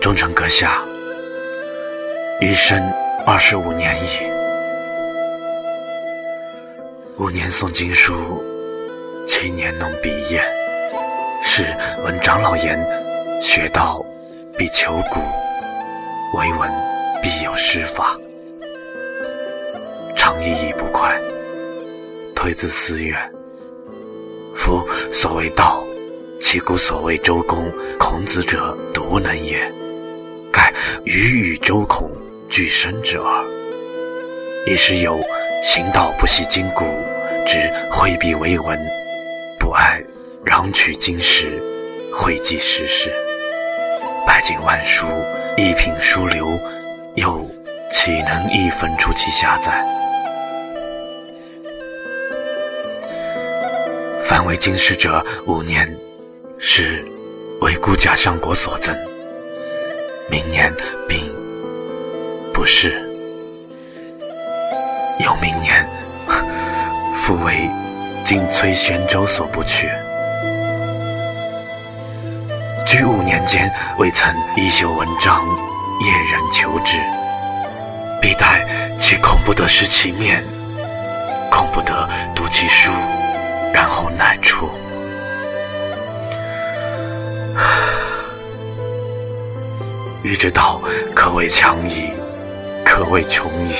忠诚阁下，余生二十五年矣。五年诵经书，七年弄笔砚。是闻长老言，学道必求古，为文必有诗法。常意已不快，推自思远。夫所谓道，其古所谓周公、孔子者独能也。盖予与周孔俱生之耳。亦是有行道不系筋骨，只挥笔为文，不爱攘取经史，汇集时事。百经万书，一品书流，又岂能一分出其下载？凡为经史者五年，是为孤假相国所赠。明年并不是，有明年，复为今崔玄州所不缺。居五年间，未曾一修文章，夜人求之，必待其恐不得识其面，恐不得读其书，然后乃出。欲之道，可谓强矣，可谓穷矣。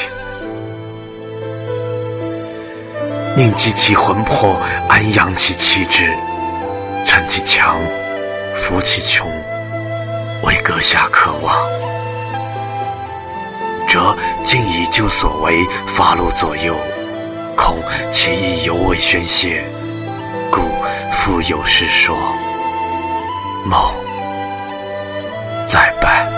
宁积其魂魄，安养其气质，趁其强，扶其穷，为阁下可望。则尽以旧所为，发露左右，恐其意犹未宣泄，故复有诗说：“某再拜。”